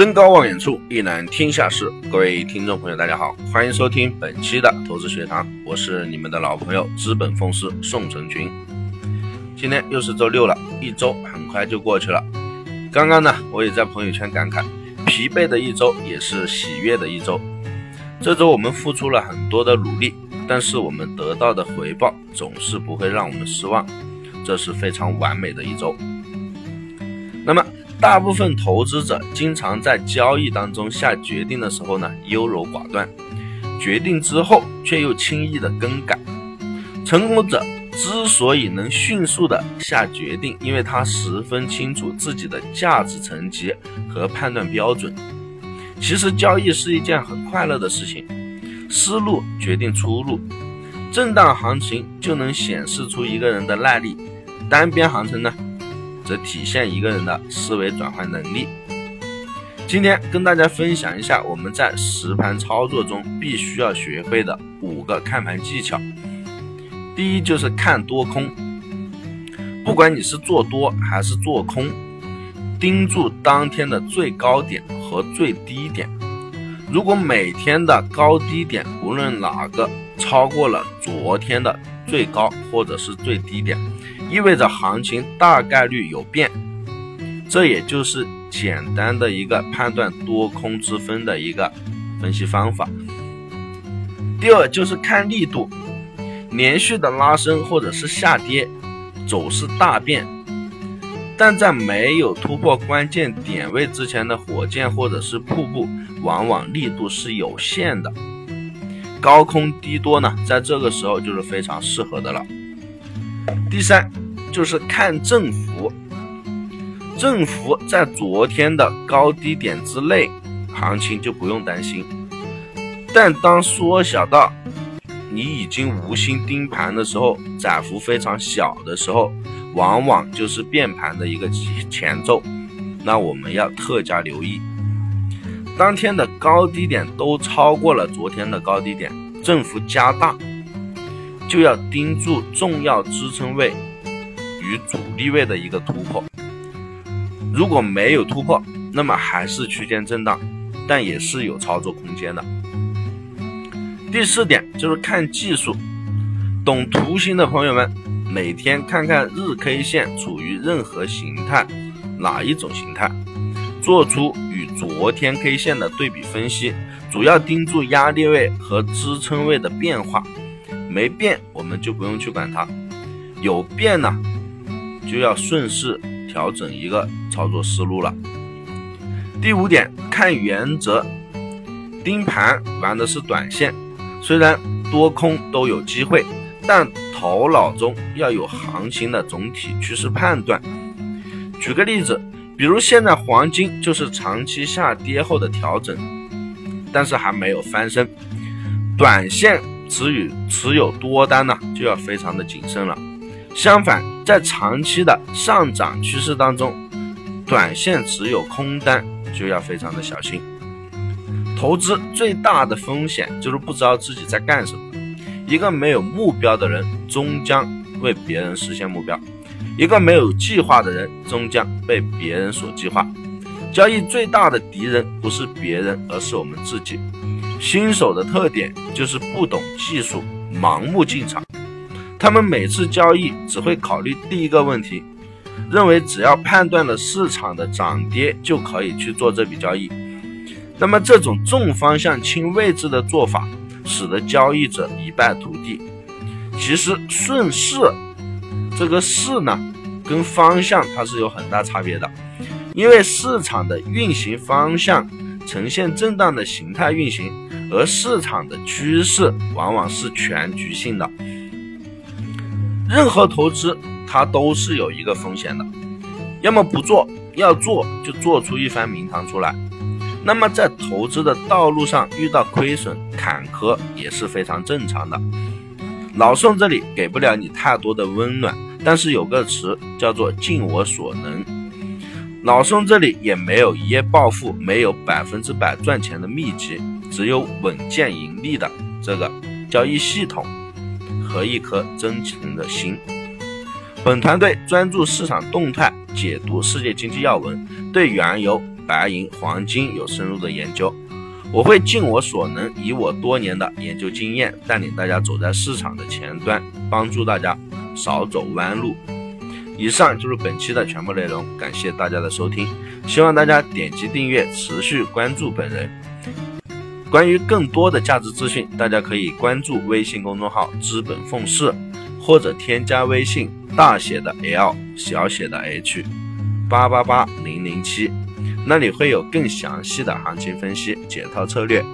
登高望远处，一览天下事。各位听众朋友，大家好，欢迎收听本期的投资学堂，我是你们的老朋友资本风师宋成军。今天又是周六了，一周很快就过去了。刚刚呢，我也在朋友圈感慨，疲惫的一周也是喜悦的一周。这周我们付出了很多的努力，但是我们得到的回报总是不会让我们失望，这是非常完美的一周。那么。大部分投资者经常在交易当中下决定的时候呢，优柔寡断，决定之后却又轻易的更改。成功者之所以能迅速的下决定，因为他十分清楚自己的价值层级和判断标准。其实交易是一件很快乐的事情，思路决定出路，震荡行情就能显示出一个人的耐力，单边行情呢？则体现一个人的思维转换能力。今天跟大家分享一下我们在实盘操作中必须要学会的五个看盘技巧。第一就是看多空，不管你是做多还是做空，盯住当天的最高点和最低点。如果每天的高低点无论哪个超过了昨天的最高或者是最低点，意味着行情大概率有变，这也就是简单的一个判断多空之分的一个分析方法。第二就是看力度，连续的拉升或者是下跌，走势大变，但在没有突破关键点位之前的火箭或者是瀑布，往往力度是有限的。高空低多呢，在这个时候就是非常适合的了。第三就是看振幅，振幅在昨天的高低点之内，行情就不用担心。但当缩小到你已经无心盯盘的时候，窄幅非常小的时候，往往就是变盘的一个前奏。那我们要特加留意。当天的高低点都超过了昨天的高低点，振幅加大。就要盯住重要支撑位与阻力位的一个突破，如果没有突破，那么还是区间震荡，但也是有操作空间的。第四点就是看技术，懂图形的朋友们，每天看看日 K 线处于任何形态，哪一种形态，做出与昨天 K 线的对比分析，主要盯住压力位和支撑位的变化。没变，我们就不用去管它；有变呢，就要顺势调整一个操作思路了。第五点，看原则，盯盘玩的是短线，虽然多空都有机会，但头脑中要有行情的总体趋势判断。举个例子，比如现在黄金就是长期下跌后的调整，但是还没有翻身，短线。持有持有多单呢，就要非常的谨慎了。相反，在长期的上涨趋势当中，短线持有空单就要非常的小心。投资最大的风险就是不知道自己在干什么。一个没有目标的人，终将为别人实现目标；一个没有计划的人，终将被别人所计划。交易最大的敌人不是别人，而是我们自己。新手的特点就是不懂技术，盲目进场。他们每次交易只会考虑第一个问题，认为只要判断了市场的涨跌就可以去做这笔交易。那么这种重方向轻位置的做法，使得交易者一败涂地。其实顺势这个势呢，跟方向它是有很大差别的，因为市场的运行方向呈现震荡的形态运行。而市场的趋势往往是全局性的，任何投资它都是有一个风险的，要么不做，要做就做出一番名堂出来。那么在投资的道路上遇到亏损坎坷也是非常正常的。老宋这里给不了你太多的温暖，但是有个词叫做尽我所能。老宋这里也没有一夜暴富，没有百分之百赚钱的秘籍。只有稳健盈利的这个交易系统和一颗真诚的心。本团队专注市场动态，解读世界经济要闻，对原油、白银、黄金有深入的研究。我会尽我所能，以我多年的研究经验，带领大家走在市场的前端，帮助大家少走弯路。以上就是本期的全部内容，感谢大家的收听，希望大家点击订阅，持续关注本人。关于更多的价值资讯，大家可以关注微信公众号“资本奉仕”，或者添加微信大写的 L 小写的 H 八八八零零七。那里会有更详细的行情分析、解套策略。